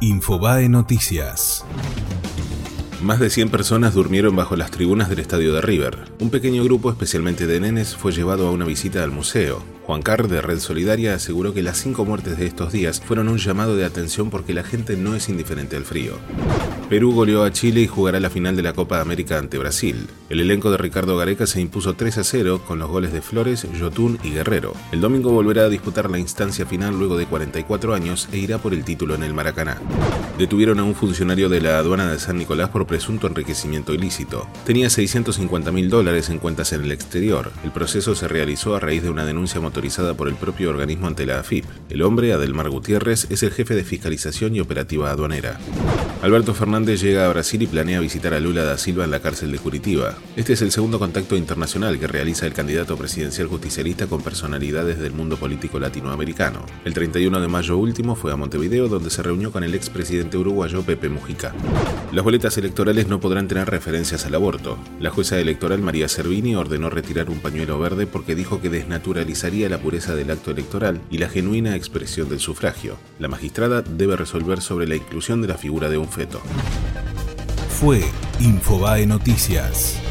Infobae Noticias. Más de 100 personas durmieron bajo las tribunas del estadio de River. Un pequeño grupo, especialmente de nenes, fue llevado a una visita al museo. Juan Carr de Red Solidaria aseguró que las cinco muertes de estos días fueron un llamado de atención porque la gente no es indiferente al frío. Perú goleó a Chile y jugará la final de la Copa América ante Brasil. El elenco de Ricardo Gareca se impuso 3 a 0 con los goles de Flores, Yotún y Guerrero. El domingo volverá a disputar la instancia final luego de 44 años e irá por el título en el Maracaná. Detuvieron a un funcionario de la aduana de San Nicolás por presunto enriquecimiento ilícito. Tenía 650 mil dólares en cuentas en el exterior. El proceso se realizó a raíz de una denuncia motorizada por el propio organismo ante la AFIP. El hombre, Adelmar Gutiérrez, es el jefe de fiscalización y operativa aduanera. Alberto Fernández llega a Brasil y planea visitar a Lula da Silva en la cárcel de Curitiba. Este es el segundo contacto internacional que realiza el candidato presidencial justicialista con personalidades del mundo político latinoamericano. El 31 de mayo último fue a Montevideo donde se reunió con el expresidente uruguayo Pepe Mujica. Las boletas electorales no podrán tener referencias al aborto. La jueza electoral María Servini ordenó retirar un pañuelo verde porque dijo que desnaturalizaría la pureza del acto electoral y la genuina expresión del sufragio. La magistrada debe resolver sobre la inclusión de la figura de feto. Fue Infobae Noticias.